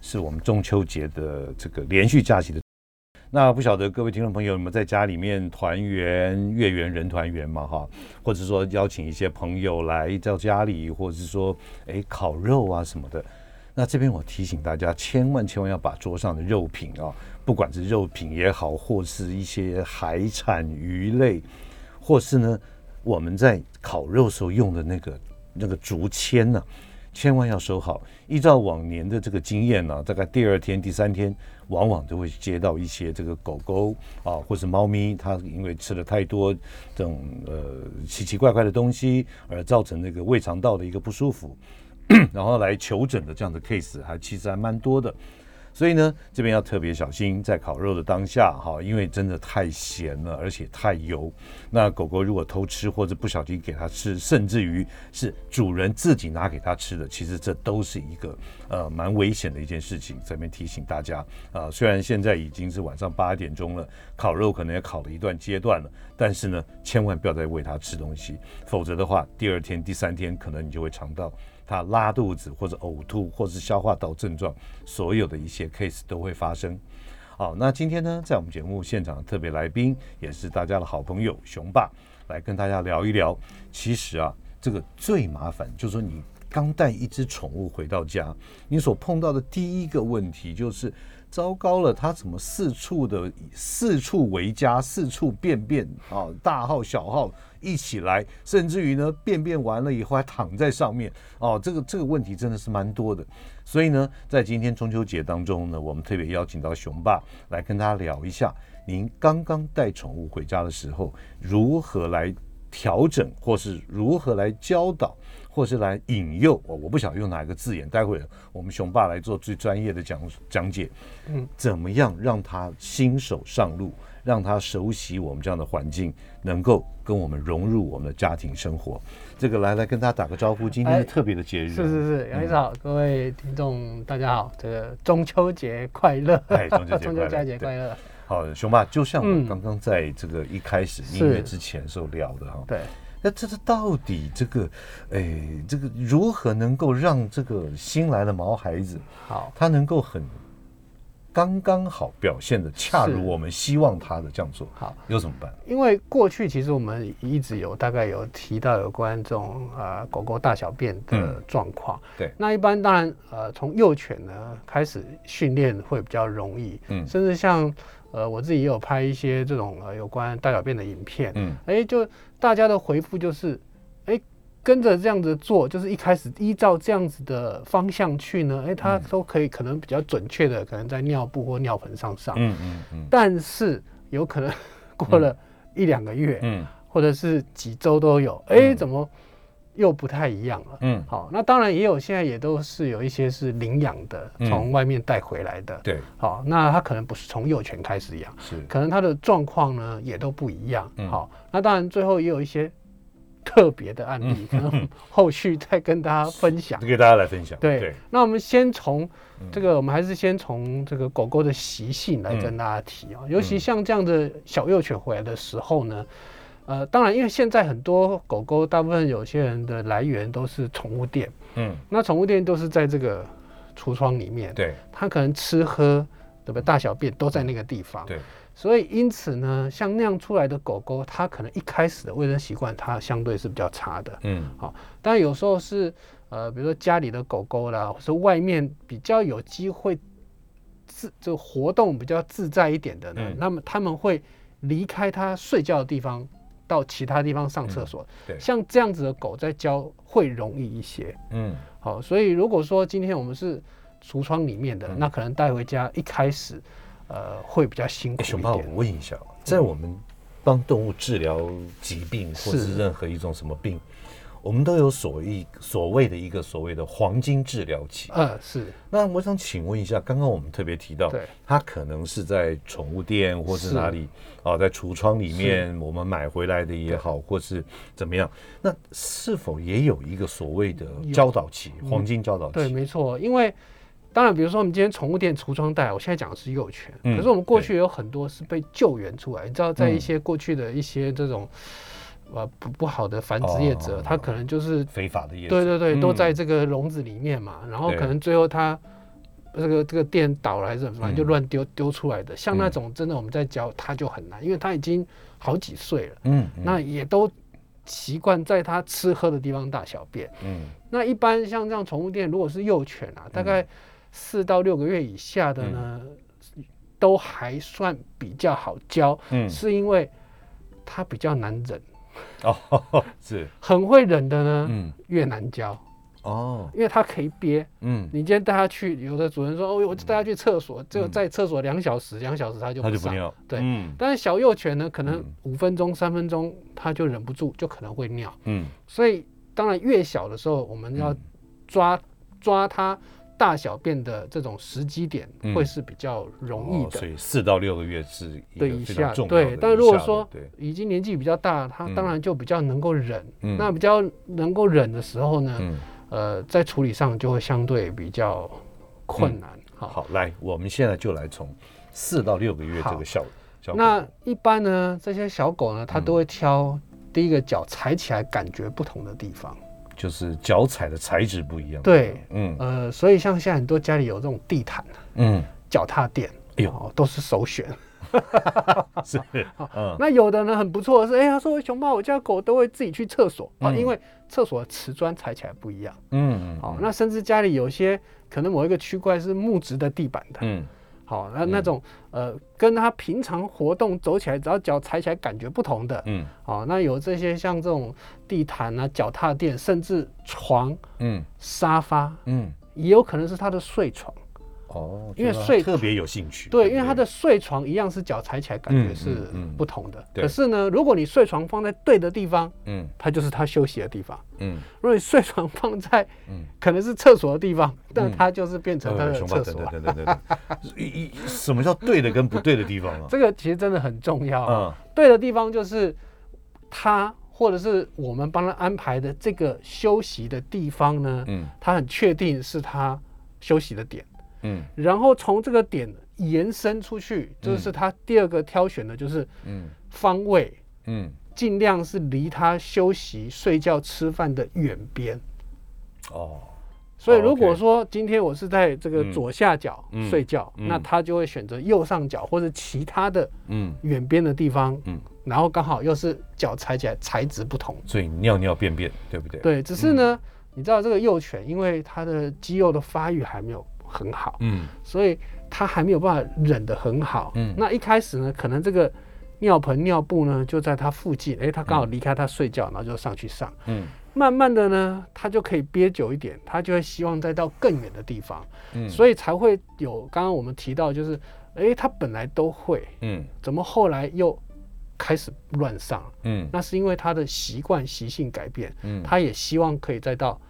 是我们中秋节的这个连续假期的。那不晓得各位听众朋友你们在家里面团圆、月圆人团圆嘛？哈，或者说邀请一些朋友来到家里，或者是说哎烤肉啊什么的。那这边我提醒大家，千万千万要把桌上的肉品啊，不管是肉品也好，或是一些海产、鱼类，或是呢我们在烤肉时候用的那个那个竹签呢，千万要收好。依照往年的这个经验呢，大概第二天、第三天，往往都会接到一些这个狗狗啊，或是猫咪，它因为吃了太多这种呃奇奇怪怪的东西，而造成那个胃肠道的一个不舒服。然后来求诊的这样的 case 还其实还蛮多的，所以呢，这边要特别小心，在烤肉的当下哈，因为真的太咸了，而且太油。那狗狗如果偷吃或者不小心给它吃，甚至于是主人自己拿给它吃的，其实这都是一个呃蛮危险的一件事情。这边提醒大家啊，虽然现在已经是晚上八点钟了，烤肉可能也烤了一段阶段了，但是呢，千万不要再喂它吃东西，否则的话，第二天、第三天可能你就会尝到。他拉肚子或者呕吐或者是消化道症状，所有的一些 case 都会发生。好，那今天呢，在我们节目现场的特别来宾也是大家的好朋友熊爸，来跟大家聊一聊。其实啊，这个最麻烦就是说，你刚带一只宠物回到家，你所碰到的第一个问题就是。糟糕了，它怎么四处的四处为家，四处便便啊，大号小号一起来，甚至于呢，便便完了以后还躺在上面哦，这个这个问题真的是蛮多的。所以呢，在今天中秋节当中呢，我们特别邀请到熊爸来跟大家聊一下，您刚刚带宠物回家的时候，如何来调整，或是如何来教导。或是来引诱我，我不晓得用哪一个字眼，待会我们熊爸来做最专业的讲讲解。嗯，怎么样让他新手上路，让他熟悉我们这样的环境，能够跟我们融入我们的家庭生活？这个来来跟大家打个招呼，今天是特别的节日。是是是，杨医生好，各位听众大家好，这个中秋节快乐！哎，中秋节快乐！好，熊爸，就像我刚刚在这个一开始音乐之前时候聊的哈。对。那这是到底这个，哎，这个如何能够让这个新来的毛孩子，好，他能够很刚刚好表现的恰如我们希望他的这样做，好，又怎么办？因为过去其实我们一直有大概有提到有关这种啊狗狗大小便的状况，对，那一般当然呃从幼犬呢开始训练会比较容易，嗯，甚至像。呃，我自己也有拍一些这种呃有关大小便的影片，嗯，哎，就大家的回复就是，哎，跟着这样子做，就是一开始依照这样子的方向去呢，哎，它都可以可能比较准确的，可能在尿布或尿盆上上，嗯嗯嗯，但是有可能过了一两个月，嗯，或者是几周都有，哎，怎么？又不太一样了，嗯，好，那当然也有，现在也都是有一些是领养的，从外面带回来的，对，好，那他可能不是从幼犬开始养，是，可能他的状况呢也都不一样，好，那当然最后也有一些特别的案例，可能 后续再跟大家分享，给大家来分享，对，那我们先从这个，我们还是先从这个狗狗的习性来跟大家提啊，尤其像这样的小幼犬回来的时候呢。呃，当然，因为现在很多狗狗，大部分有些人的来源都是宠物店，嗯，那宠物店都是在这个橱窗里面，对，它可能吃喝，对不对？大小便都在那个地方，对，所以因此呢，像那样出来的狗狗，它可能一开始的卫生习惯，它相对是比较差的，嗯，好，但有时候是呃，比如说家里的狗狗啦，或是外面比较有机会自就活动比较自在一点的呢，那么他们会离开它睡觉的地方。到其他地方上厕所，对，像这样子的狗在教会容易一些，嗯，好，所以如果说今天我们是橱窗里面的，那可能带回家一开始，呃，会比较辛苦一点。熊爸，我问一下，在我们帮动物治疗疾病或是任何一种什么病，我们都有所谓所谓的一个所谓的黄金治疗期。呃，是。那我想请问一下，刚刚我们特别提到，对，它可能是在宠物店或是哪里啊，在橱窗里面我们买回来的也好，或是怎么样，那是否也有一个所谓的教导期，黄金教导期？对，没错，因为。当然，比如说我们今天宠物店橱窗袋，我现在讲的是幼犬，可是我们过去有很多是被救援出来。你知道，在一些过去的一些这种呃不不好的繁殖业者，他可能就是非法的业，对对对，都在这个笼子里面嘛。然后可能最后他这个这个店倒了还是怎么，就乱丢丢出来的。像那种真的我们在教他就很难，因为他已经好几岁了，嗯，那也都习惯在他吃喝的地方大小便，嗯。那一般像这样宠物店，如果是幼犬啊，大概。四到六个月以下的呢，都还算比较好教，嗯，是因为它比较难忍，哦，是。很会忍的呢，嗯，越难教，哦，因为它可以憋，嗯，你今天带它去，有的主人说，哦，我带它去厕所，就在厕所两小时，两小时它就不尿，对，嗯，但是小幼犬呢，可能五分钟、三分钟它就忍不住，就可能会尿，嗯，所以当然越小的时候，我们要抓抓它。大小便的这种时机点会是比较容易的，所以四到六个月是对一下对，但如果说已经年纪比较大，他当然就比较能够忍。那比较能够忍的时候呢，呃，在处理上就会相对比较困难。好，好来，我们现在就来从四到六个月这个效果那一般呢，这些小狗呢，它都会挑第一个脚踩起来感觉不同的地方。就是脚踩的材质不一样，对，嗯，呃，所以像现在很多家里有这种地毯，嗯，脚踏垫，哎呦，都是首选，是，嗯，那有的呢很不错的是，哎，他说熊猫，我家狗都会自己去厕所。啊，因为厕所的瓷砖踩起来不一样，嗯嗯，好，那甚至家里有些可能某一个区块是木质的地板的，嗯。好，那那种呃，跟他平常活动走起来，只要脚踩起来感觉不同的，嗯，好，那有这些像这种地毯啊、脚踏垫，甚至床、嗯、沙发，嗯，也有可能是他的睡床。哦，因为睡特别有兴趣，对，因为他的睡床一样是脚踩起来感觉是不同的。可是呢，如果你睡床放在对的地方，嗯，它就是他休息的地方。嗯，如果你睡床放在嗯可能是厕所的地方，那它就是变成他的厕所。对对对对 一什么叫对的跟不对的地方啊？这个其实真的很重要。嗯，对的地方就是他或者是我们帮他安排的这个休息的地方呢，嗯，他很确定是他休息的点。嗯，然后从这个点延伸出去，就是他第二个挑选的，就是嗯。方位，嗯，尽量是离他休息、睡觉、吃饭的远边。哦，所以如果说今天我是在这个左下角睡觉，那他就会选择右上角或者其他的嗯。远边的地方，嗯，然后刚好又是脚踩起来材质不同，所以尿尿便便，对不对？对，只是呢，你知道这个幼犬，因为它的肌肉的发育还没有。很好，嗯，所以他还没有办法忍得很好，嗯，那一开始呢，可能这个尿盆尿布呢就在他附近，哎，他刚好离开他睡觉，然后就上去上，嗯，慢慢的呢，他就可以憋久一点，他就会希望再到更远的地方，嗯，所以才会有刚刚我们提到，就是，哎，他本来都会，嗯，怎么后来又开始乱上，嗯，那是因为他的习惯习性改变，嗯，他也希望可以再到。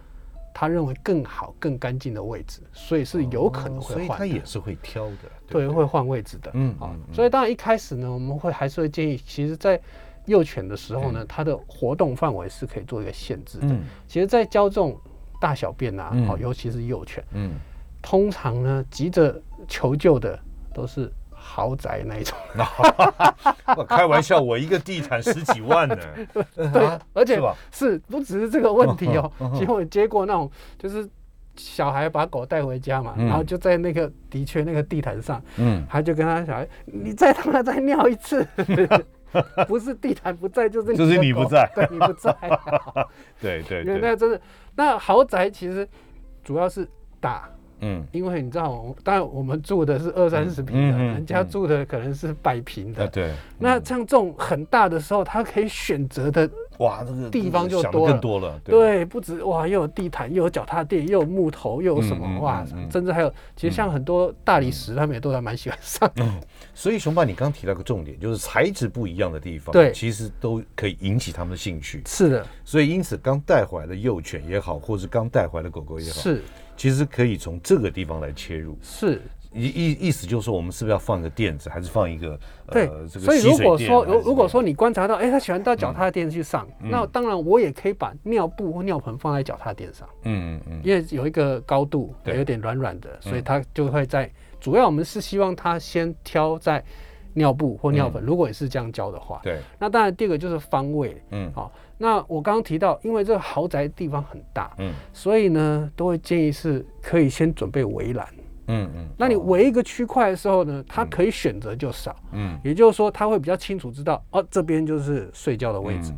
他认为更好、更干净的位置，所以是有可能会换。所以他也是会挑的，对，会换位置的。嗯啊，所以当然一开始呢，我们会还是会建议，其实，在幼犬的时候呢，它的活动范围是可以做一个限制的。嗯，其实，在教这种大小便啊，好，尤其是幼犬，嗯，通常呢，急着求救的都是。豪宅那一种，开玩笑，我一个地毯十几万呢。对，而且是不只是这个问题哦。其实我接过那种，就是小孩把狗带回家嘛，然后就在那个的确那个地毯上，嗯，他就跟他小孩，你再他妈再尿一次，不是地毯不在，就是就是你不在，对，你不在。对对对，那真是，那豪宅其实主要是大。嗯，因为你知道，当然我们住的是二三十平的，人家住的可能是百平的。对。那像这种很大的时候，他可以选择的哇，这个地方就多更多了。对，不止哇，又有地毯，又有脚踏垫，又有木头，又有什么哇，甚至还有，其实像很多大理石，他们也都还蛮喜欢上。嗯，所以熊爸，你刚提到个重点，就是材质不一样的地方，对，其实都可以引起他们的兴趣。是的。所以因此，刚带回来的幼犬也好，或是刚带回来的狗狗也好，是。其实可以从这个地方来切入，是意意意思就是说，我们是不是要放一个垫子，还是放一个对？所以如果说如如果说你观察到，哎，他喜欢到脚踏垫去上，那当然我也可以把尿布或尿盆放在脚踏垫上，嗯嗯嗯，因为有一个高度，有点软软的，所以他就会在。主要我们是希望他先挑在尿布或尿盆，如果也是这样教的话，对。那当然第二个就是方位，嗯，好。那我刚刚提到，因为这个豪宅地方很大，嗯，所以呢，都会建议是可以先准备围栏，嗯嗯。那你围一个区块的时候呢，它可以选择就少，嗯，也就是说，他会比较清楚知道，哦，这边就是睡觉的位置。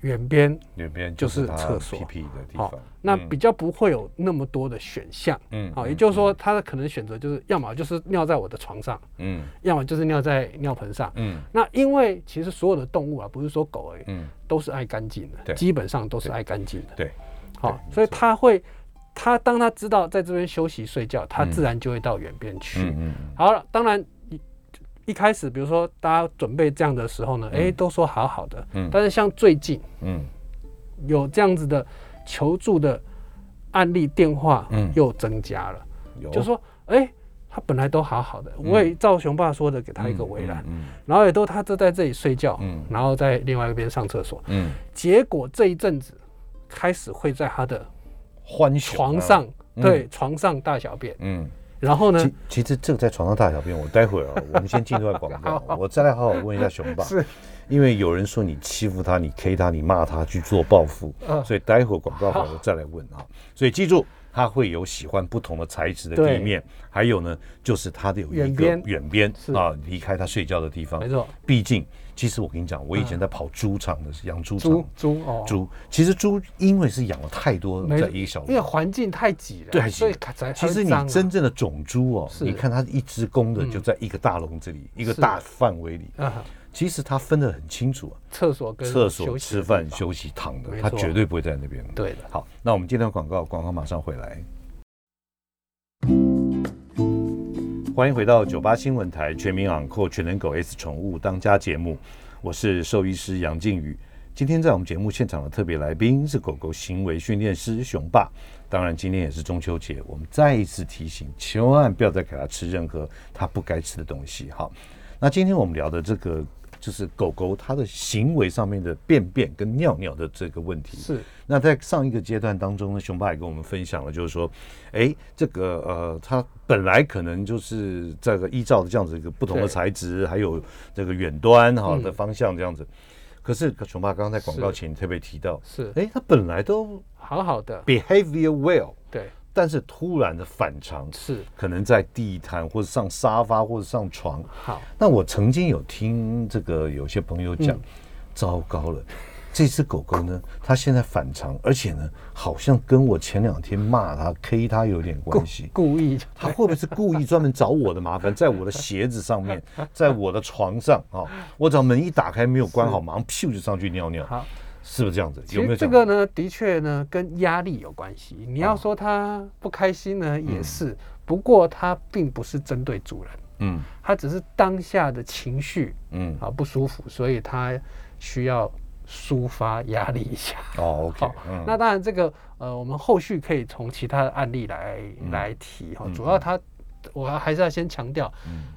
远边，远边就是厕所的地方。那比较不会有那么多的选项。嗯，好，也就是说，他的可能选择就是，要么就是尿在我的床上，嗯，要么就是尿在尿盆上，嗯。那因为其实所有的动物啊，不是说狗而已，嗯，都是爱干净的，基本上都是爱干净的。对，好，所以他会，他当他知道在这边休息睡觉，他自然就会到远边去。嗯嗯。好了，当然。一开始，比如说大家准备这样的时候呢，哎，都说好好的，嗯，但是像最近，嗯，有这样子的求助的案例电话，嗯，又增加了，就说，哎，他本来都好好的，我也照熊爸说的，给他一个围栏，嗯，然后也都他都在这里睡觉，嗯，然后在另外一边上厕所，嗯，结果这一阵子开始会在他的床上，对，床上大小便，嗯。然后呢？其实这个在床上大小便，我待会儿啊，我们先进一段广告，我再来好好问一下熊爸。是，因为有人说你欺负他，你 K 他，你骂他去做报复，所以待会儿广告好了再来问啊。所以记住，他会有喜欢不同的材质的地面，还有呢，就是他的有一个远边啊，离开他睡觉的地方。没错，毕竟。其实我跟你讲，我以前在跑猪场的，是养猪场。猪猪哦，猪。其实猪因为是养了太多，在一个小，因为环境太挤了，对，所以其实你真正的种猪哦，你看它一只公的就在一个大笼子里，一个大范围里。其实它分得很清楚啊，厕所跟厕所、吃饭、休息、躺的，它绝对不会在那边。对的。好，那我们今天广告，广告马上回来。欢迎回到九八新闻台全民养狗全能狗 S 宠物当家节目，我是兽医师杨靖宇。今天在我们节目现场的特别来宾是狗狗行为训练师熊爸。当然，今天也是中秋节，我们再一次提醒，千万不要再给他吃任何他不该吃的东西。好，那今天我们聊的这个。就是狗狗它的行为上面的便便跟尿尿的这个问题。是。那在上一个阶段当中呢，熊爸也跟我们分享了，就是说，哎，这个呃，它本来可能就是这个依照这样子一个不同的材质，还有这个远端哈的方向这样子。可是熊爸刚刚在广告前特别提到，是，哎，它本来都好好的，behavior well。对。但是突然的反常是可能在地毯或者上沙发或者上床。好，那我曾经有听这个有些朋友讲，糟糕了，这只狗狗呢，它现在反常，而且呢，好像跟我前两天骂它、K 它有点关系。故意？它会不会是故意专门找我的麻烦，在我的鞋子上面，在我的床上啊？我只要门一打开没有关好，马上咻就上去尿尿。好。是不是这样子？有没有这个呢？的确呢，跟压力有关系。你要说他不开心呢，也是。不过他并不是针对主人，嗯，他只是当下的情绪，嗯，啊不舒服，所以他需要抒发压力一下。哦，OK。那当然这个呃，我们后续可以从其他的案例来来提哈。主要他，我还是要先强调，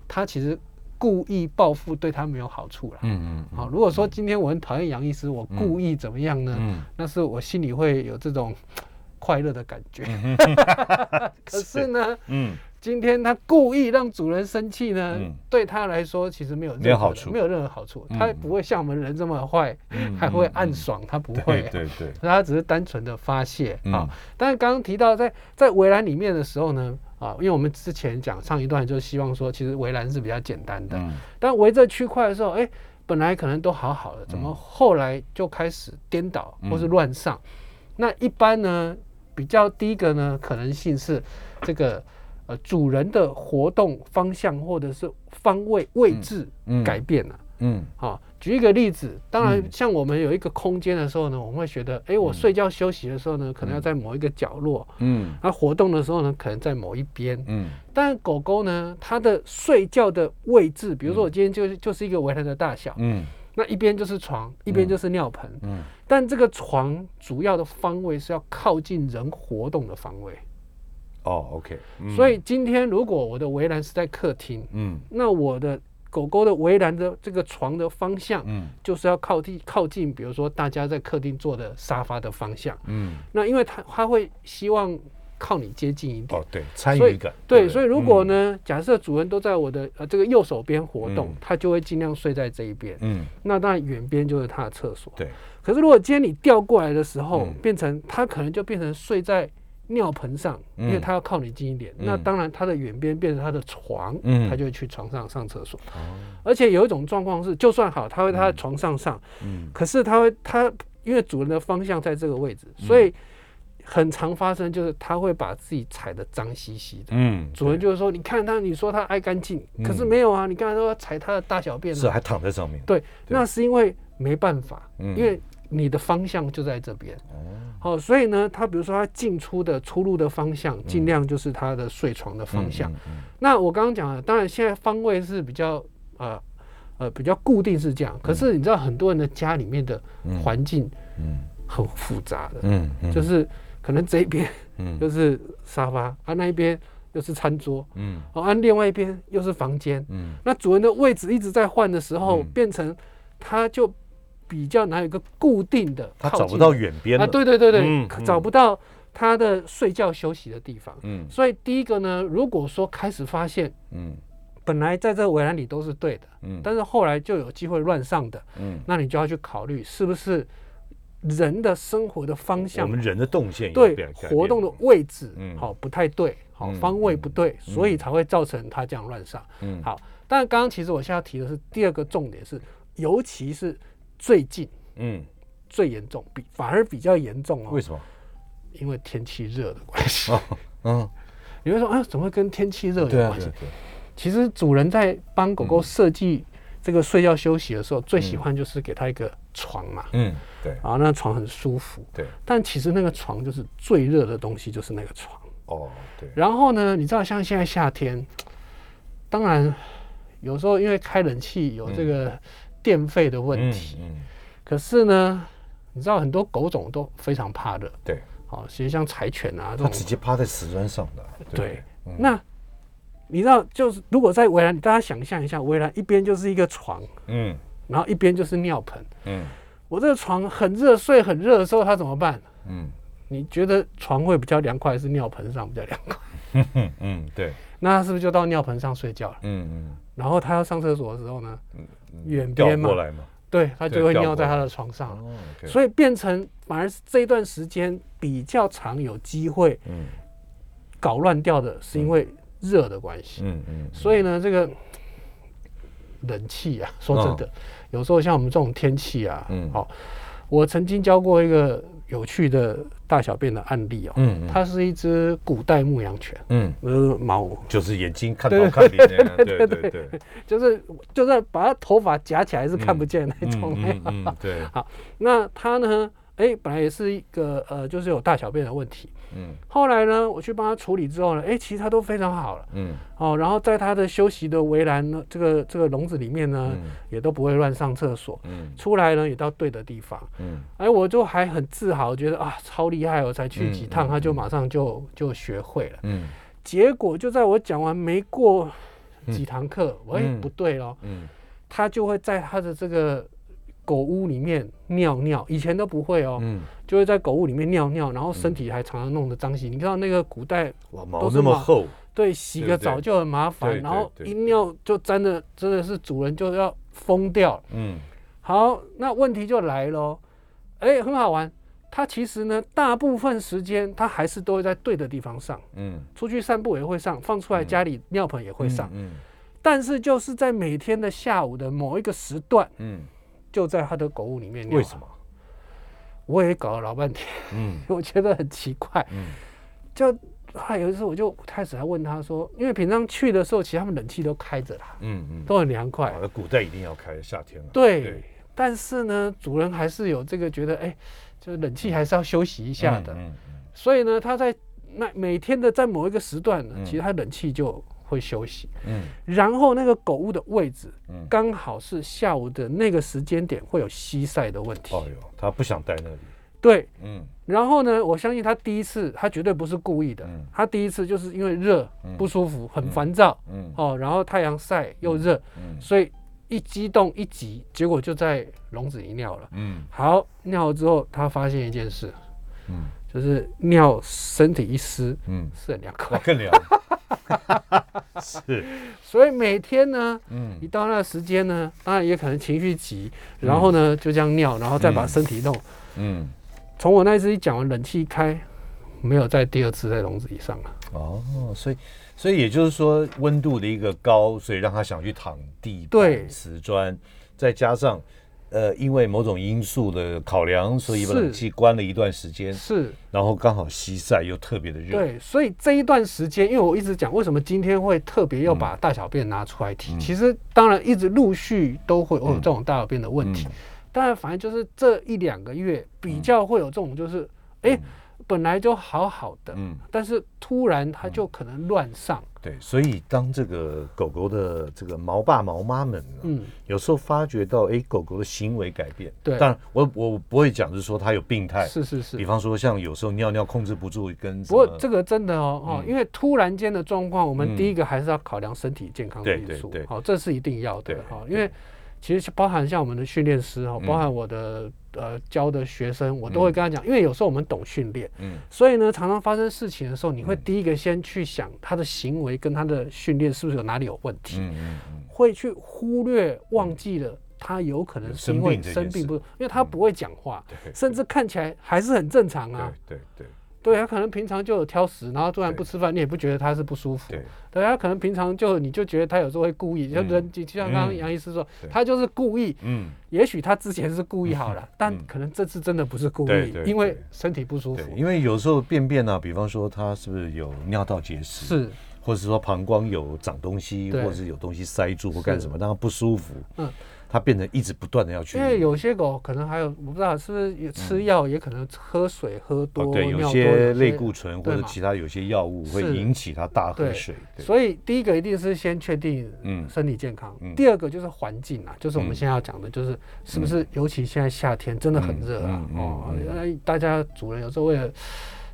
他其实。故意报复对他没有好处了。嗯嗯。好，如果说今天我很讨厌杨医师，我故意怎么样呢？嗯。那是我心里会有这种快乐的感觉。可是呢，嗯，今天他故意让主人生气呢，对他来说其实没有任何好处，没有任何好处。他不会像我们人这么坏，还会暗爽，他不会。对对。他只是单纯的发泄啊。但是刚刚提到在在围栏里面的时候呢？啊，因为我们之前讲上一段，就希望说，其实围栏是比较简单的。嗯。但围着区块的时候，哎，本来可能都好好的，怎么后来就开始颠倒或是乱上？那一般呢，比较第一个呢，可能性是这个呃主人的活动方向或者是方位位置改变了。嗯，好，举一个例子，当然像我们有一个空间的时候呢，我们会觉得，哎，我睡觉休息的时候呢，可能要在某一个角落，嗯，那活动的时候呢，可能在某一边，嗯，但狗狗呢，它的睡觉的位置，比如说我今天就就是一个围栏的大小，嗯，那一边就是床，一边就是尿盆，嗯，但这个床主要的方位是要靠近人活动的方位，哦，OK，所以今天如果我的围栏是在客厅，嗯，那我的。狗狗的围栏的这个床的方向，嗯，就是要靠近靠近，比如说大家在客厅坐的沙发的方向，嗯，那因为它它会希望靠你接近一点，哦，对，参与感，对，所以如果呢，假设主人都在我的呃这个右手边活动，它就会尽量睡在这一边，嗯，那当然远边就是它的厕所，对。可是如果今天你调过来的时候，变成它可能就变成睡在。尿盆上，因为它要靠你近一点，那当然它的远边变成它的床，它就会去床上上厕所。而且有一种状况是，就算好，它会它在床上上，可是它会它因为主人的方向在这个位置，所以很常发生就是它会把自己踩的脏兮兮的。嗯，主人就是说，你看它，你说它爱干净，可是没有啊，你刚才说踩它的大小便，是还躺在上面。对，那是因为没办法，因为。你的方向就在这边，好，所以呢，他比如说他进出的出入的方向，尽量就是他的睡床的方向。那我刚刚讲了，当然现在方位是比较呃呃比较固定是这样，可是你知道很多人的家里面的环境嗯。很复杂的，嗯，就是可能这一边嗯。就是沙发啊，那一边又是餐桌，嗯，哦，啊，另外一边又是房间，嗯，那主人的位置一直在换的时候，变成他就。比较难有一个固定的，他找不到远边啊，对对对对，找不到他的睡觉休息的地方。嗯，所以第一个呢，如果说开始发现，嗯，本来在这个围栏里都是对的，嗯，但是后来就有机会乱上的，嗯，那你就要去考虑是不是人的生活的方向，我们人的动线对活动的位置，嗯，好不太对，好方位不对，所以才会造成他这样乱上。嗯，好，但刚刚其实我现在提的是第二个重点是，尤其是。最近，嗯，最严重，比反而比较严重哦。为什么？因为天气热的关系。嗯，你会说啊，怎么会跟天气热有关系？其实主人在帮狗狗设计这个睡觉休息的时候，最喜欢就是给它一个床嘛。嗯，对。啊，那床很舒服。对。但其实那个床就是最热的东西，就是那个床。哦，对。然后呢，你知道像现在夏天，当然有时候因为开冷气有这个。电费的问题，嗯，可是呢，你知道很多狗种都非常怕热，对，好，其实像柴犬啊，它直接趴在瓷砖上的，对，那你知道，就是如果在围栏，大家想象一下，围栏一边就是一个床，嗯，然后一边就是尿盆，嗯，我这个床很热，睡很热的时候，它怎么办？嗯，你觉得床会比较凉快，还是尿盆上比较凉快？嗯 嗯，对，那他是不是就到尿盆上睡觉了？嗯嗯，然后他要上厕所的时候呢？嗯。远边嘛，对，它就会尿在他的床上，所以变成反而是这一段时间比较长有机会，搞乱掉的是因为热的关系，嗯嗯，所以呢，这个冷气啊，说真的，有时候像我们这种天气啊，嗯，好，我曾经教过一个。有趣的大小便的案例哦，嗯，它是一只古代牧羊犬，嗯，呃，毛。就是眼睛看到看不见，对对对，就是就是把它头发夹起来是看不见那种，嗯，对，好，那它呢？哎，本来也是一个呃，就是有大小便的问题。嗯，后来呢，我去帮他处理之后呢，哎，其实他都非常好了。嗯，哦，然后在他的休息的围栏呢，这个这个笼子里面呢，也都不会乱上厕所。嗯，出来呢也到对的地方。嗯，哎，我就还很自豪，觉得啊超厉害，我才去几趟，他就马上就就学会了。嗯，结果就在我讲完没过几堂课，哎，不对了。嗯，他就会在他的这个。狗屋里面尿尿，以前都不会哦，就会在狗屋里面尿尿，然后身体还常常弄得脏兮。你看到那个古代哇，毛那么厚，对，洗个澡就很麻烦，然后一尿就沾的，真的是主人就要疯掉。嗯，好，那问题就来了，哎，很好玩，它其实呢，大部分时间它还是都会在对的地方上。嗯，出去散步也会上，放出来家里尿盆也会上。嗯，但是就是在每天的下午的某一个时段。嗯。就在他的狗屋里面尿。为什么？我也搞了老半天，嗯，我觉得很奇怪，嗯，就后来有一次我就开始还问他说，因为平常去的时候，其实他们冷气都开着啦，嗯嗯，都很凉快。古代一定要开夏天了。对，但是呢，主人还是有这个觉得，哎，就是冷气还是要休息一下的，嗯嗯，所以呢，他在那每天的在某一个时段呢，其实他冷气就。会休息，嗯，然后那个狗屋的位置，嗯，刚好是下午的那个时间点会有西晒的问题。哦哟，他不想待那里。对，嗯，然后呢，我相信他第一次，他绝对不是故意的，他第一次就是因为热不舒服，很烦躁，嗯，哦，然后太阳晒又热，嗯，所以一激动一急，结果就在笼子里尿了，嗯，好，尿了之后，他发现一件事，嗯，就是尿身体一湿，嗯，是很凉快，更凉。是，所以每天呢，嗯，一到那个时间呢，当然也可能情绪急，然后呢就这样尿，然后再把身体弄，嗯，从我那一次一讲完，冷气开，没有再第二次在笼子以上了。哦，所以，所以也就是说，温度的一个高，所以让他想去躺地对、瓷砖，再加上。呃，因为某种因素的考量，所以把冷气关了一段时间。是，然后刚好西晒又特别的热。对，所以这一段时间，因为我一直讲，为什么今天会特别要把大小便拿出来提？其实当然一直陆续都会有这种大小便的问题，当然反正就是这一两个月比较会有这种，就是哎。本来就好好的，嗯，但是突然它就可能乱上。对，所以当这个狗狗的这个毛爸毛妈们，嗯，有时候发觉到，哎，狗狗的行为改变。对，但我我不会讲，是说它有病态。是是是。比方说，像有时候尿尿控制不住，跟不过这个真的哦哦，因为突然间的状况，我们第一个还是要考量身体健康的因素。对好，这是一定要的哈，因为其实包含像我们的训练师哈，包含我的。呃，教的学生我都会跟他讲，因为有时候我们懂训练，嗯，所以呢，常常发生事情的时候，你会第一个先去想他的行为跟他的训练是不是有哪里有问题，嗯嗯嗯，会去忽略忘记了他有可能是因为生病，不，因为他不会讲话，甚至看起来还是很正常啊，对对。对他可能平常就有挑食，然后突然不吃饭，你也不觉得他是不舒服。对，他可能平常就你就觉得他有时候会故意，就人就像刚刚杨医师说，他就是故意。嗯，也许他之前是故意好了，但可能这次真的不是故意，因为身体不舒服。因为有时候便便呢，比方说他是不是有尿道结石，是，或者是说膀胱有长东西，或者是有东西塞住或干什么，让他不舒服。嗯。它变成一直不断的要去，因为有些狗可能还有我不知道是不是也吃药，也可能喝水喝多，对，有些类固醇或者其他有些药物会引起它大喝水。所以第一个一定是先确定嗯身体健康，第二个就是环境啊，就是我们现在要讲的，就是是不是尤其现在夏天真的很热啊哦，大家主人有时候为了。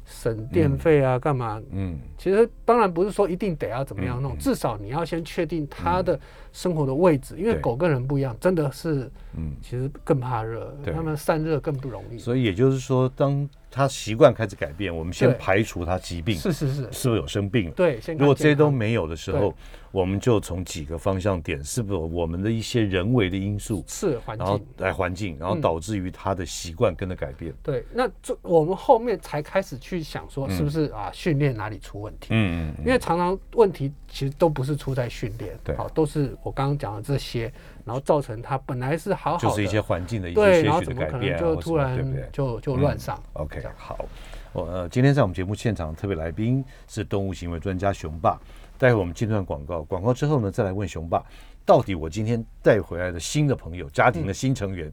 省电费啊，干嘛？嗯，其实当然不是说一定得要怎么样弄，至少你要先确定它的生活的位置，因为狗跟人不一样，真的是，嗯，其实更怕热，它们散热更不容易。所以也就是说，当它习惯开始改变，我们先排除它疾病，是是是，是不是有生病？对，如果这些都没有的时候。我们就从几个方向点，是不是我们的一些人为的因素是环境，然后来环境，然后导致于他的习惯跟着改变。对，那这我们后面才开始去想说，是不是啊训练哪里出问题？嗯嗯，因为常常问题其实都不是出在训练，对，好，都是我刚刚讲的这些，然后造成他本来是好好的，就是一些环境的一些些许的改变，就突然就就乱上。OK，好，我呃今天在我们节目现场特别来宾是动物行为专家熊爸。待会我们进段广告，广告之后呢，再来问雄爸，到底我今天带回来的新的朋友，家庭的新成员，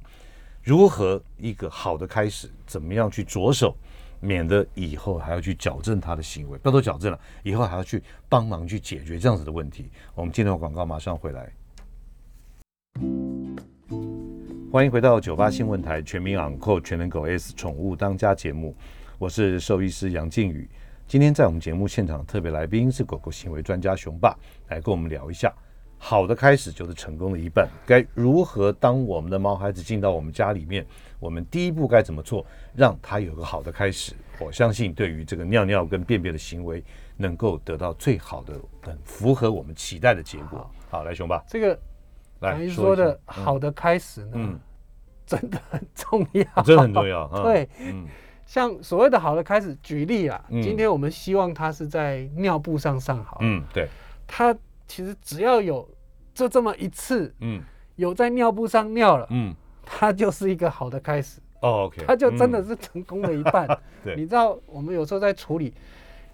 如何一个好的开始，怎么样去着手，免得以后还要去矫正他的行为，不要说矫正了，以后还要去帮忙去解决这样子的问题。我们进段广告，马上回来。欢迎回到九八新闻台全民昂扣全能狗 S 宠物当家节目，我是兽医师杨靖宇。今天在我们节目现场特别来宾是狗狗行为专家熊爸，来跟我们聊一下，好的开始就是成功的一半。该如何当我们的毛孩子进到我们家里面，我们第一步该怎么做，让它有个好的开始？我相信对于这个尿尿跟便便的行为，能够得到最好的、很符合我们期待的结果。好，来熊爸，这个来说的好的开始呢，真的很重要，真的很重要。对，嗯。像所谓的好的开始，举例啊，今天我们希望他是在尿布上上好。嗯，对。他其实只要有就这么一次，嗯，有在尿布上尿了，嗯，他就是一个好的开始。哦，OK，它就真的是成功了一半。对，你知道我们有时候在处理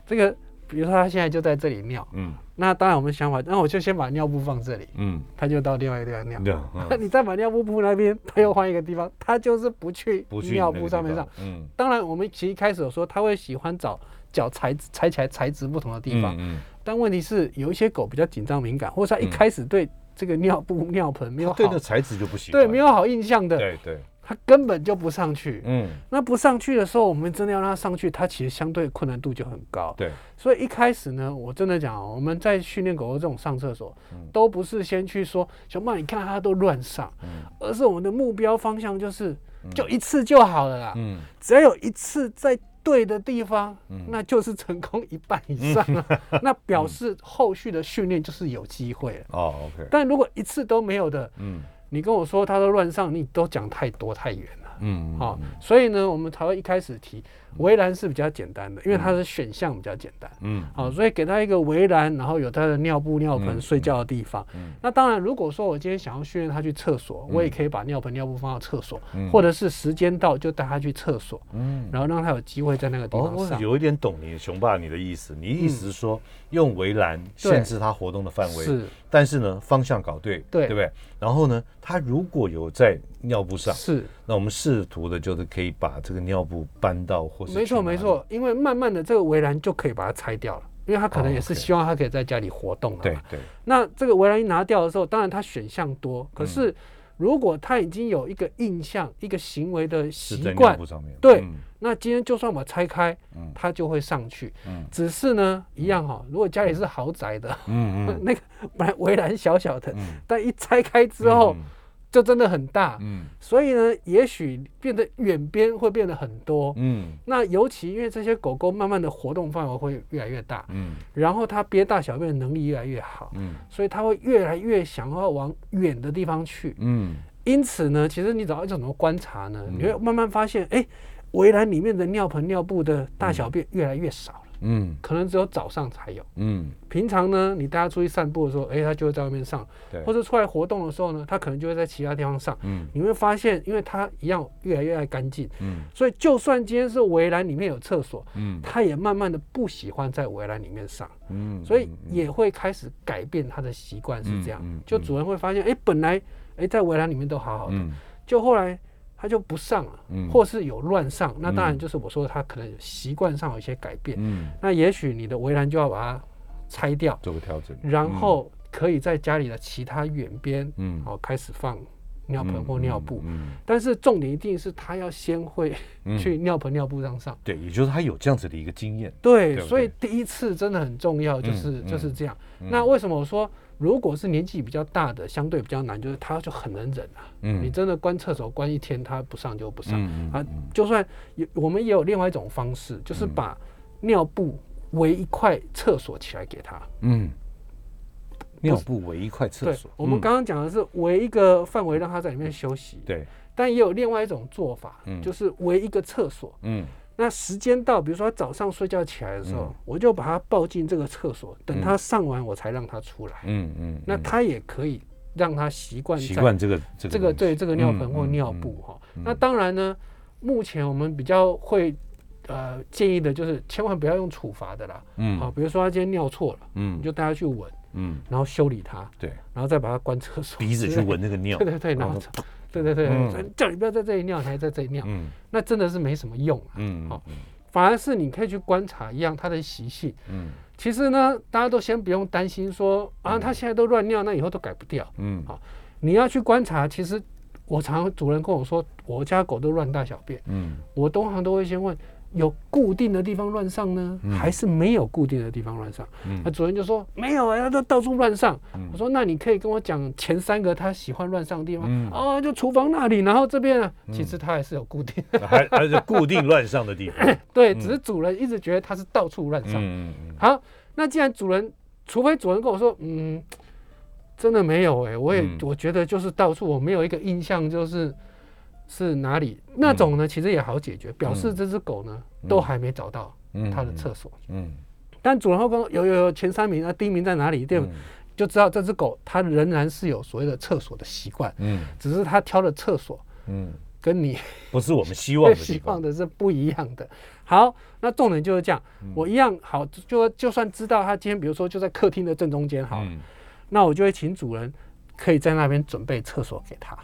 这个，比如说他现在就在这里尿，嗯，那当然我们想法，那我就先把尿布放这里，嗯，他就到另外一个地方尿。那 你再把尿布铺那边，他又换一个地方，他就是不去尿布上面上。嗯，当然我们其实一开始有说，他会喜欢找脚踩踩起来材质不同的地方。嗯，但问题是有一些狗比较紧张敏感，或者它一开始对这个尿布尿盆没有好，对那材质就不行，对没有好印象的。对对。它根本就不上去，嗯，那不上去的时候，我们真的要让他上去，他其实相对困难度就很高，对。所以一开始呢，我真的讲，我们在训练狗狗这种上厕所，都不是先去说小曼，你看它都乱上，嗯。而是我们的目标方向就是就一次就好了啦，嗯，只要有一次在对的地方，那就是成功一半以上了，那表示后续的训练就是有机会了。哦，OK。但如果一次都没有的，嗯。你跟我说他都乱上，你都讲太多太远了。嗯，好，所以呢，我们才会一开始提围栏是比较简单的，因为它的选项比较简单。嗯，好，所以给他一个围栏，然后有他的尿布、尿盆、睡觉的地方。嗯，那当然，如果说我今天想要训练他去厕所，我也可以把尿盆、尿布放到厕所，或者是时间到就带他去厕所。嗯，然后让他有机会在那个地方上。有一点懂你雄霸你的意思，你意思是说用围栏限制它活动的范围。是。但是呢，方向搞对，对，对不对？然后呢，它如果有在尿布上，是，那我们试图的就是可以把这个尿布搬到，或是没错没错，因为慢慢的这个围栏就可以把它拆掉了，因为他可能也是希望他可以在家里活动的对对。那这个围栏一拿掉的时候，当然他选项多，可是如果他已经有一个印象、一个行为的习惯，对。那今天就算我拆开，他就会上去。嗯，只是呢，一样哈。如果家里是豪宅的，那个本来围栏小小的，但一拆开之后，就真的很大。嗯，所以呢，也许变得远边会变得很多。嗯，那尤其因为这些狗狗慢慢的活动范围会越来越大。嗯，然后它憋大小便的能力越来越好。嗯，所以它会越来越想要往远的地方去。嗯，因此呢，其实你找到一种什么观察呢？你会慢慢发现，哎。围栏里面的尿盆、尿布的大小便越来越少了，嗯，可能只有早上才有，嗯，平常呢，你带它出去散步的时候，哎，它就会在外面上，对，或者出来活动的时候呢，它可能就会在其他地方上，嗯，你会发现，因为它一样越来越爱干净，嗯，所以就算今天是围栏里面有厕所，嗯，它也慢慢的不喜欢在围栏里面上，嗯，所以也会开始改变它的习惯是这样，就主人会发现，哎，本来哎在围栏里面都好好的，就后来。他就不上了，或是有乱上，那当然就是我说他可能习惯上有一些改变，那也许你的围栏就要把它拆掉，做个调整，然后可以在家里的其他远边，嗯，好开始放尿盆或尿布，嗯，但是重点一定是他要先会 去尿盆尿布上上，对，也就是他有这样子的一个经验，对，所以第一次真的很重要，就是就是这样。那为什么我说？如果是年纪比较大的，相对比较难，就是他就很能忍啊。嗯，你真的关厕所关一天，他不上就不上啊。就算有，我们也有另外一种方式，就是把尿布围一块厕所起来给他。嗯，尿布围一块厕所。我们刚刚讲的是围一个范围让他在里面休息。对。但也有另外一种做法，就是围一个厕所。嗯。那时间到，比如说早上睡觉起来的时候，我就把他抱进这个厕所，等他上完我才让他出来。嗯嗯，那他也可以让他习惯习惯这个这个对这个尿盆或尿布哈。那当然呢，目前我们比较会呃建议的就是千万不要用处罚的啦。嗯，好，比如说他今天尿错了，嗯，你就带他去闻，嗯，然后修理他，对，然后再把他关厕所，鼻子去闻那个尿，对对对，然后。对对对，叫你不要在这里尿，还在这里尿，那真的是没什么用。嗯，好，反而是你可以去观察一样它的习性。嗯，其实呢，大家都先不用担心说啊，它现在都乱尿，那以后都改不掉。嗯，好，你要去观察。其实我常主人跟我说，我家狗都乱大小便。嗯，我通常都会先问。有固定的地方乱上呢，还是没有固定的地方乱上？那主人就说没有啊，他都到处乱上。我说那你可以跟我讲前三个他喜欢乱上的地方。哦，就厨房那里，然后这边啊，其实他还是有固定，还还是固定乱上的地方。对，只是主人一直觉得他是到处乱上。好，那既然主人，除非主人跟我说，嗯，真的没有哎，我也我觉得就是到处，我没有一个印象就是。是哪里那种呢？其实也好解决，表示这只狗呢都还没找到它的厕所。嗯，但主人后跟有有有前三名，那第一名在哪里？对，就知道这只狗它仍然是有所谓的厕所的习惯。嗯，只是它挑的厕所，嗯，跟你不是我们希望的 希望。的是不一样的。好，那重点就是这样，我一样好，就就算知道它今天比如说就在客厅的正中间好那我就会请主人可以在那边准备厕所给他，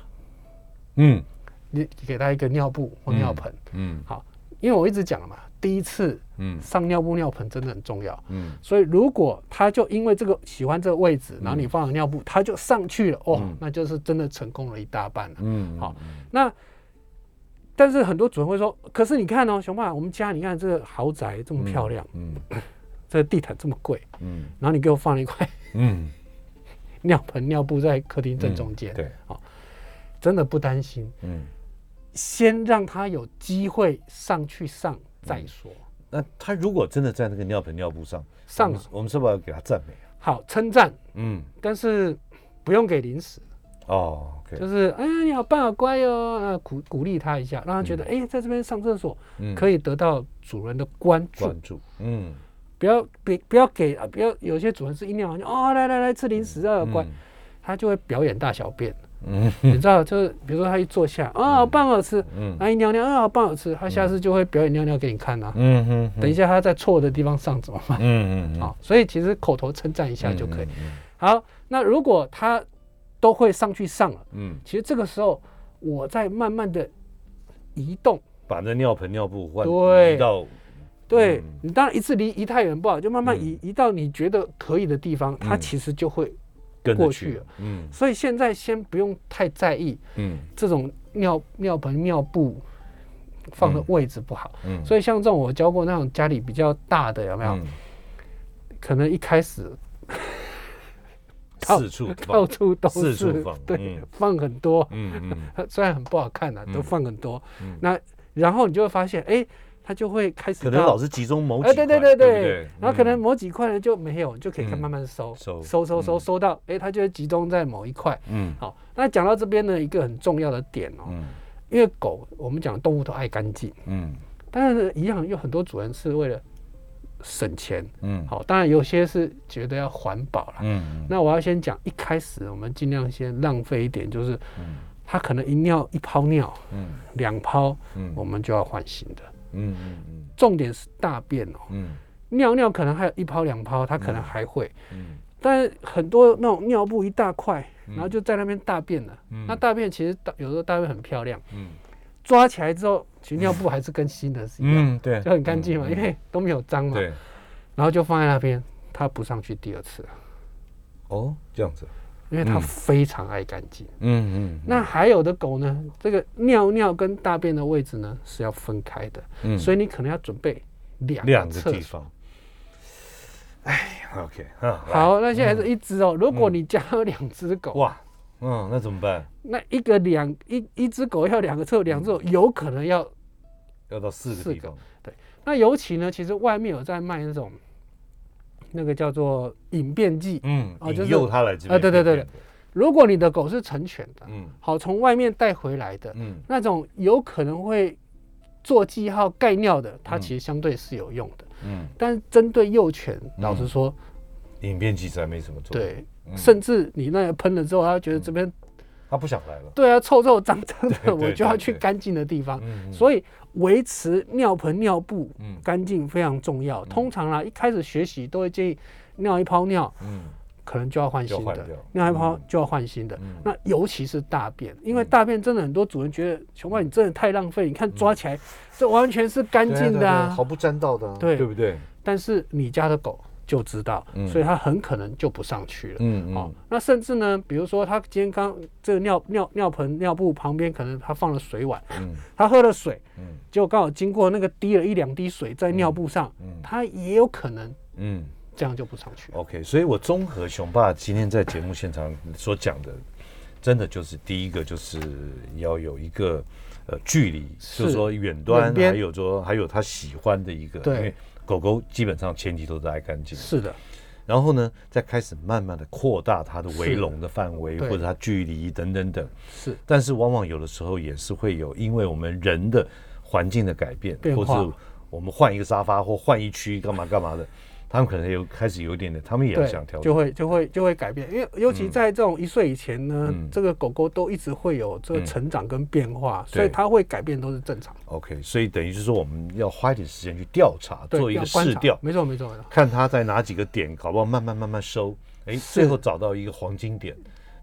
嗯你给他一个尿布或尿盆，嗯。好因为我一直讲了嘛，第一次嗯。上尿布尿盆真的很重要。嗯。所以如果他就因为这个喜欢这个位置，然后你放了尿布，他就上去了，哦，嗯。那就是真的成功了一大半了。嗯，好那但是很多主人会说，可是你看哦，熊爸，我们家你看这个豪宅这么漂亮，嗯 这个地毯这么贵，嗯。然后你给我放了一块嗯，尿盆尿布在客厅正中间，对，好真的不担心，嗯，先让他有机会上去上再说。那他如果真的在那个尿盆尿布上上了。我们是不是要给他赞美啊？好称赞，嗯，但是不用给零食。哦就是哎呀，你好棒，好乖哦，啊，鼓鼓励他一下，让他觉得哎、在这边上厕所嗯。可以得到主人的关注，关注，嗯，不要别不要给啊，不要有些主人是一尿完就哦来来来吃零食啊乖，他就会表演大小便，嗯。你知道，就是比如说他一坐下啊好棒好吃，嗯。啊一尿尿啊好棒好吃，他下次就会表演尿尿给你看啊，嗯哼，等一下他在错的地方上怎么办？嗯嗯，好，所以其实口头称赞一下就可以。嗯，好，那如果他都会上去上了。嗯，其实这个时候，我在慢慢的移动。把那尿盆尿布换对。移到，对、嗯。你当然一次离移太远不好，就慢慢移、移到你觉得可以的地方，它嗯其实就会。跟过去了，嗯。所以现在先不用太在意嗯。这种尿尿盆尿布放的位置不好。嗯，所以像这种我教过那种家里比较大的有没有？嗯。可能一开始到四处到，处都是，四处放对，嗯。放很多。嗯嗯。虽然很不好看的、都嗯。放很多。嗯。那然后你就会发现，哎、它就会开始可能老是集中某几哎，块，对对。对对，然后可能嗯。某几块呢就没有，就可以看嗯。慢慢收，收收收收到，哎，它就会集中在某一块。嗯。好，那讲到这边呢，一个很重要的点哦，嗯。因为狗我们讲动物都爱干净，嗯。但是呢，一样有很多主人是为了省钱，嗯。好，当然有些是觉得要环保了。嗯那我要先讲，一开始我们尽量先浪费一点，就是嗯。它可能一尿一泡尿，嗯。两泡，嗯。我们就要换新的。嗯嗯重点是大便哦，嗯。尿尿可能还有一泡两泡，它可能还会，嗯但是很多那种尿布一大块，嗯。然后就在那边大便了。嗯。那大便其实大有时候大便很漂亮，嗯。抓起来之后，其实尿布还是跟新的是一样，嗯，对，就很干净嘛，嗯因为都没有脏嘛。对。然后就放在那边，它不上去第二次。了，哦这样子，因为它嗯非常爱干净。嗯嗯，那还有的狗呢，这个尿尿跟大便的位置呢是要分开的，嗯所以你可能要准备两两个个厕所。地方，哎，OK 啊，好，那现在是一只哦。如果你家有两只狗，哇，嗯，那怎么办？那一个两一一只狗要两个厕，两只狗有可能要。要到四四个个地方，那尤其呢，其实外面有在卖那种那个叫做引便剂。嗯，哦就是引诱他来这边，啊对对对对，如果你的狗是成犬的，嗯。好从外面带回来的嗯。那种，有可能会做记号盖尿的，它嗯。其实相对是有用的。嗯，但是针对幼犬，老实说，引变剂实在没什么作用，，对，嗯。甚至你那个喷了之后，它觉得这边他不想来了，对啊臭臭脏脏的，我就要去干净的地方。嗯，所以维持尿盆尿布嗯。干净非常重要。通常啦，一开始学习都会建议尿一泡尿，嗯。可能就要换新的。尿一泡嗯。就要换新的。嗯。那尤其是大便，因为大便真的很多主人觉得熊猫你真的太浪费，你看抓起来这完全是干净的啊。啊毫。不沾到的啊，对。对不对？但是你家的狗就知道，嗯。所以他很可能就不上去了。嗯哦，那甚至呢，比如说他今天刚这个尿尿尿盆尿布旁边可能他放了水碗，嗯。他喝了水，嗯。结果刚好经过那个滴了一两滴水在尿布上，嗯。他也有可能嗯。这样就不上去了。，OK，所以我综合熊爸今天在节目现场所讲的，真的就是第一个就是要有一个呃距离，是就是说远端，还有说还有他喜欢的一个，对。因为狗狗基本上前提都是爱干净，是的，然后呢，再开始慢慢的扩大它的围是笼的范围或者它距离等等等，是。但是往往有的时候也是会有，因为我们人的环境的改变，变或者我们换一个沙发或换一区干嘛干嘛的，他们可能有开始有一点点，他们也要想调整，就会就会就会改变，因为尤其在这种一岁以前呢，这个狗狗都一直会有这个成长跟变化，所以它会改变都是正常。OK，所以等于是说我们要花一点时间去调查，做一个试调，没错没错，看它在哪几个点，搞不好慢慢慢慢收，哎，最后找到一个黄金点。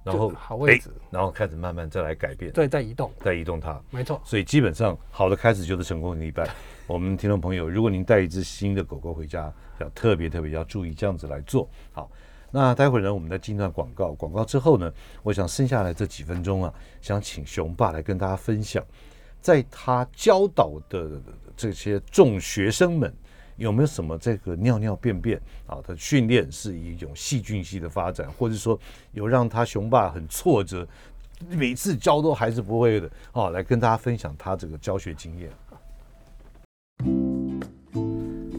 然后好位置，然后开始慢慢再来改变，对，再移动，再移动它，没错。所以基本上好的开始就是成功的一半。我们听众朋友，如果您带一只新的狗狗回家，要特别特别要注意这样子来做好。那待会儿呢，我们再进段广告，广告之后呢，我想剩下来这几分钟啊，想请熊爸来跟大家分享，在他教导的这些众学生们。有没有什么这个尿尿便便啊的训练是一种细菌系的发展，或者说有让他雄爸很挫折，每次教都还是不会的啊？来跟大家分享他这个教学经验。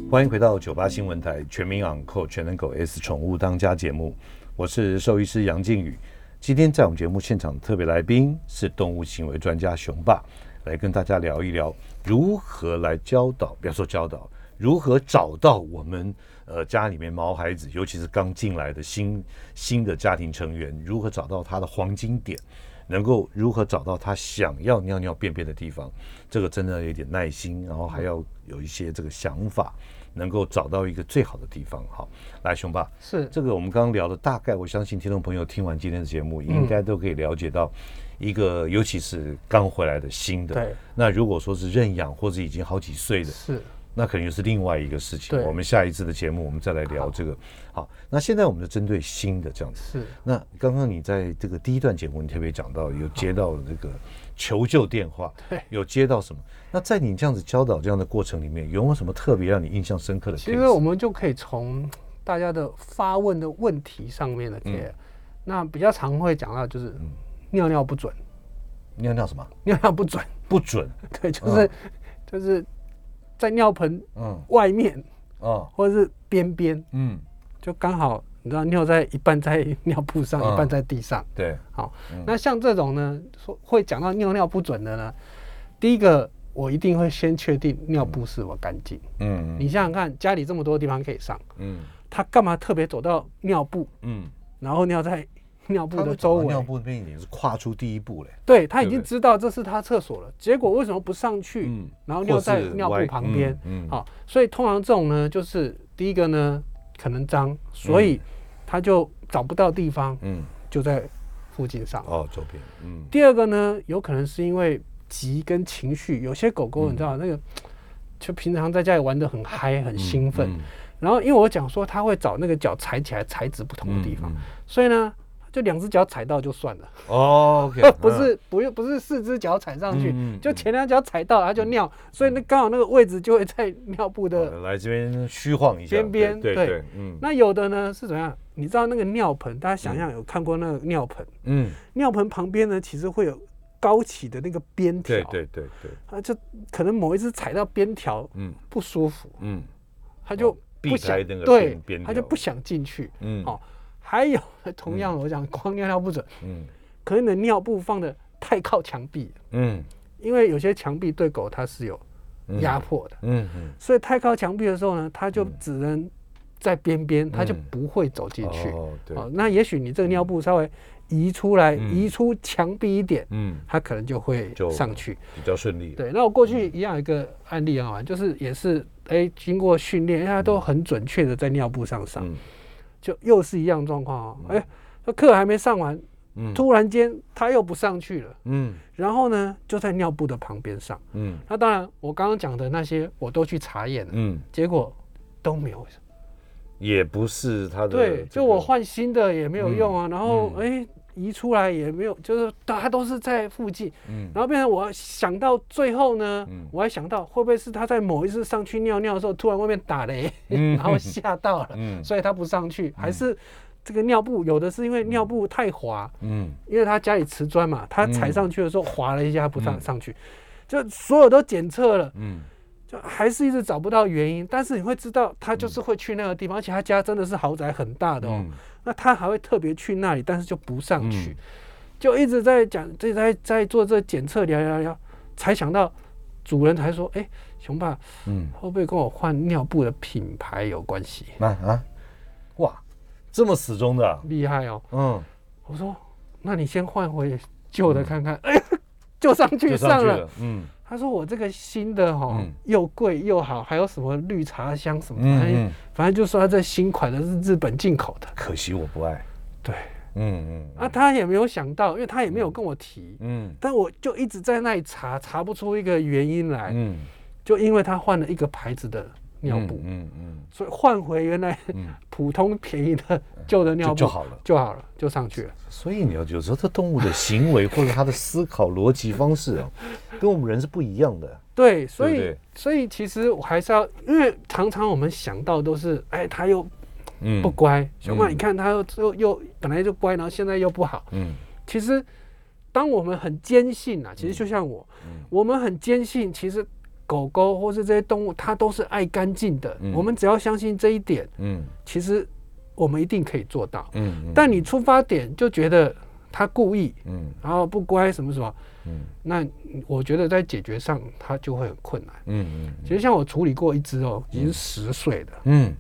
欢迎回到九八新闻台全民养狗全能狗 S 宠物当家节目，我是兽医师杨靖宇。今天在我们节目现场的特别来宾是动物行为专家雄霸，来跟大家聊一聊如何来教导，不要说教导。如何找到我们呃家里面毛孩子，尤其是刚进来的新新的家庭成员，如何找到他的黄金点，能够如何找到他想要尿尿便便的地方？这个真的有点耐心，然后还要有一些这个想法，能够找到一个最好的地方。好，来熊爸，是这个我们刚刚聊的，大概我相信听众朋友听完今天的节目，应该都可以了解到一个，尤其是刚回来的新的。对。那如果说是认养或者已经好几岁的，是。那肯定是另外一个事情。我们下一次的节目，我们再来聊这个。好，那现在我们就针对新的这样子。是。那刚刚你在这个第一段节目，你特别讲到有接到这个求救电话，对，有接到什么？那在你这样子教导这样的过程里面，有没有什么特别让你印象深刻的？其实我们就可以从大家的发问的问题上面的贴。那比较常会讲到就是尿尿不准。尿尿什么？尿尿不准。不准。对，就是就是。在尿盆嗯外面哦，或者是边边嗯，就刚好你知道尿在一半在尿布上，一半在地上。对，好，那像这种呢，说会讲到尿尿不准的呢，第一个我一定会先确定尿布是否干净。嗯，你想想看，家里这么多地方可以上，嗯，他干嘛特别走到尿布？嗯，然后尿在。尿布的周围，尿布那边已经是跨出第一步了。对他已经知道这是他厕所了，结果为什么不上去？嗯，然后尿在尿布旁边。嗯，好，所以通常这种呢，就是第一个呢可能脏，所以他就找不到地方。嗯，就在附近上。哦，周边。嗯。第二个呢，有可能是因为急跟情绪，有些狗狗你知道那个，就平常在家里玩的很嗨很兴奋，然后因为我讲说他会找那个脚踩起来材质不同的地方，所以呢。就两只脚踩到就算了。哦，不是不用不是四只脚踩上去，就前两脚踩到它就尿，所以那刚好那个位置就会在尿布的来这边虚晃一下边边对对嗯，那有的呢是怎样？你知道那个尿盆，大家想象有看过那个尿盆，嗯，尿盆旁边呢其实会有高起的那个边条，对对对对，啊就可能某一次踩到边条，嗯，不舒服，嗯，他就不想对，他就不想进去，嗯，好。还有同样，我讲光尿尿不准，嗯，可能你的尿布放的太靠墙壁，嗯，因为有些墙壁对狗它是有压迫的，嗯嗯，所以太靠墙壁的时候呢，它就只能在边边，它就不会走进去。哦，对。那也许你这个尿布稍微移出来，移出墙壁一点，嗯，它可能就会上去，比较顺利。对。那我过去一样一个案例啊，就是也是哎，经过训练，它都很准确的在尿布上上。就又是一样状况啊，哎，那课还没上完，突然间他又不上去了，嗯，然后呢就在尿布的旁边上，嗯，那当然我刚刚讲的那些我都去查验了，嗯，结果都没有，也不是他的，对，就我换新的也没有用啊，然后哎。移出来也没有，就是它都是在附近，嗯，然后变成我想到最后呢，嗯，我还想到会不会是他在某一次上去尿尿的时候，突然外面打雷，然后吓到了，嗯，所以他不上去，还是这个尿布有的是因为尿布太滑，嗯，因为他家里瓷砖嘛，他踩上去的时候滑了一下不上上去，就所有都检测了，嗯，就还是一直找不到原因，但是你会知道他就是会去那个地方，而且他家真的是豪宅很大的哦。那他还会特别去那里，但是就不上去，就一直在讲，这在在做这检测，聊聊聊，才想到主人才说：“哎，熊爸，嗯，会不会跟我换尿布的品牌有关系？”啊啊，哇，这么死忠的，厉害哦。嗯，我说，那你先换回旧的看看。哎，就上去上了。嗯，他说我这个新的哈又贵又好，还有什么绿茶香什么，反正反正就说这新款的是日本进口的。可惜我不爱。对。嗯嗯，啊，他也没有想到，因为他也没有跟我提，嗯，但我就一直在那里查，查不出一个原因来，嗯，就因为他换了一个牌子的尿布，嗯嗯，所以换回原来 普通便宜的旧的尿布就好了，就好了，就上去了。所以你要有时候这动物的行为或者它的思考逻辑方式啊，跟我们人是不一样的。对，所以所以其实我还是要，因为常常我们想到都是，哎，他又。嗯，不乖，熊猫，你看它又又本来就乖，然后现在又不好。嗯，其实当我们很坚信啊，其实就像我，我们很坚信，其实狗狗或是这些动物，它都是爱干净的。我们只要相信这一点，嗯，其实我们一定可以做到。嗯，但你出发点就觉得它故意，嗯，然后不乖什么什么，嗯，那我觉得在解决上它就会很困难。嗯嗯，其实像我处理过一只哦，已经十岁的，嗯。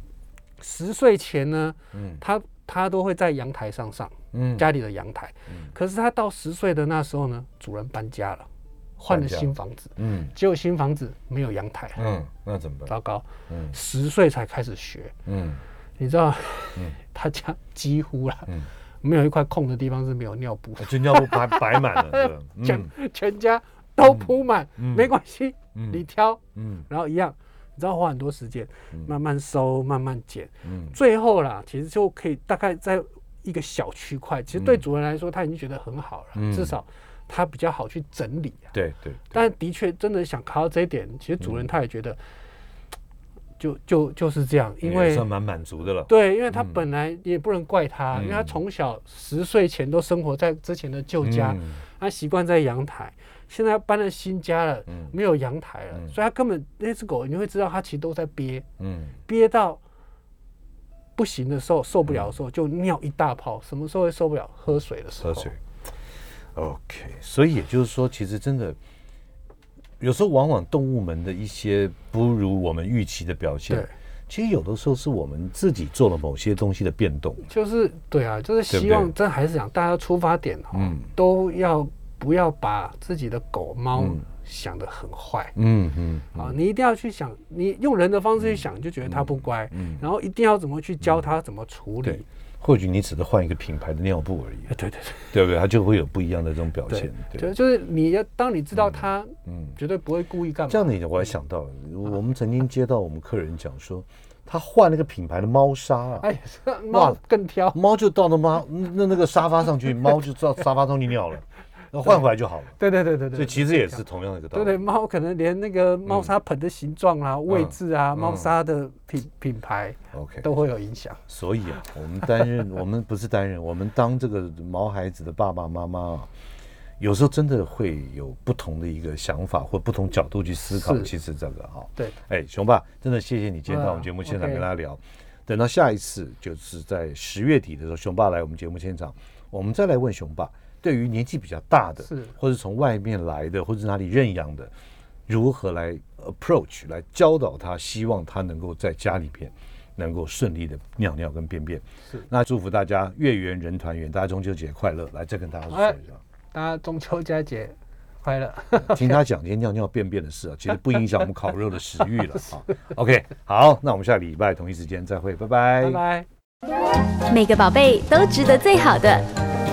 十岁前呢，嗯，他他都会在阳台上上，嗯，家里的阳台，嗯，可是它到十岁的那时候呢，主人搬家了，换了新房子，嗯，结果新房子没有阳台，嗯，那怎么办？糟糕，嗯，十岁才开始学，嗯，你知道，嗯，他家几乎了，嗯，没有一块空的地方是没有尿布，就尿布摆摆 满了，全全家都铺满，没关系，你挑，嗯，然后一样。你知道花很多时间，慢慢收，慢慢捡，嗯，最后啦，其实就可以大概在一个小区块。其实对主人来说，他已经觉得很好了，至少他比较好去整理啊。对对。但的确，真的想考到这一点，其实主人他也觉得，就就就是这样，因为算蛮满足的了。对，因为他本来也不能怪他，因为他从小十岁前都生活在之前的旧家，他习惯在阳台。现在搬了新家了，没有阳台了，所以他根本那只狗，你会知道它其实都在憋，憋到不行的时候，受不了的时候就尿一大泡。什么时候会受不了？喝水的时候。喝水。OK，所以也就是说，其实真的有时候往往动物们的一些不如我们预期的表现，其实有的时候是我们自己做了某些东西的变动。就是对啊，就是希望真还是讲大家出发点哈，都要。不要把自己的狗猫想的很坏，嗯嗯，啊，你一定要去想，你用人的方式去想，就觉得它不乖，嗯，然后一定要怎么去教它怎么处理。或许你只是换一个品牌的尿布而已，对对对，对不对？它就会有不一样的这种表现。对，就是你要当你知道它，嗯，绝对不会故意干嘛。这样的，我还想到，我们曾经接到我们客人讲说，他换了个品牌的猫砂啊，哎，猫更挑，猫就到那猫那那个沙发上去，猫就到沙发上去尿了。那换回来就好了。对对对对对，所以其实也是同样的一个道理。对对，猫可能连那个猫砂盆的形状啊、位置啊、猫砂的品品牌，OK，都会有影响。所以啊，我们担任，我们不是担任，我们当这个毛孩子的爸爸妈妈啊，有时候真的会有不同的一个想法或不同角度去思考。其实这个哈，对，哎，熊爸，真的谢谢你今天到我们节目现场跟大家聊。等到下一次，就是在十月底的时候，熊爸来我们节目现场，我们再来问熊爸。对于年纪比较大的，是或者从外面来的，或者哪里认养的，如何来 approach 来教导他，希望他能够在家里边能够顺利的尿尿跟便便。是，那祝福大家月圆人团圆，大家中秋节快乐！来再跟大家说一下，大家中秋佳节快乐！听他讲这些尿尿便便的事啊，其实不影响我们烤肉的食欲了 啊。OK，好，那我们下礼拜同一时间再会，拜拜，拜拜。每个宝贝都值得最好的。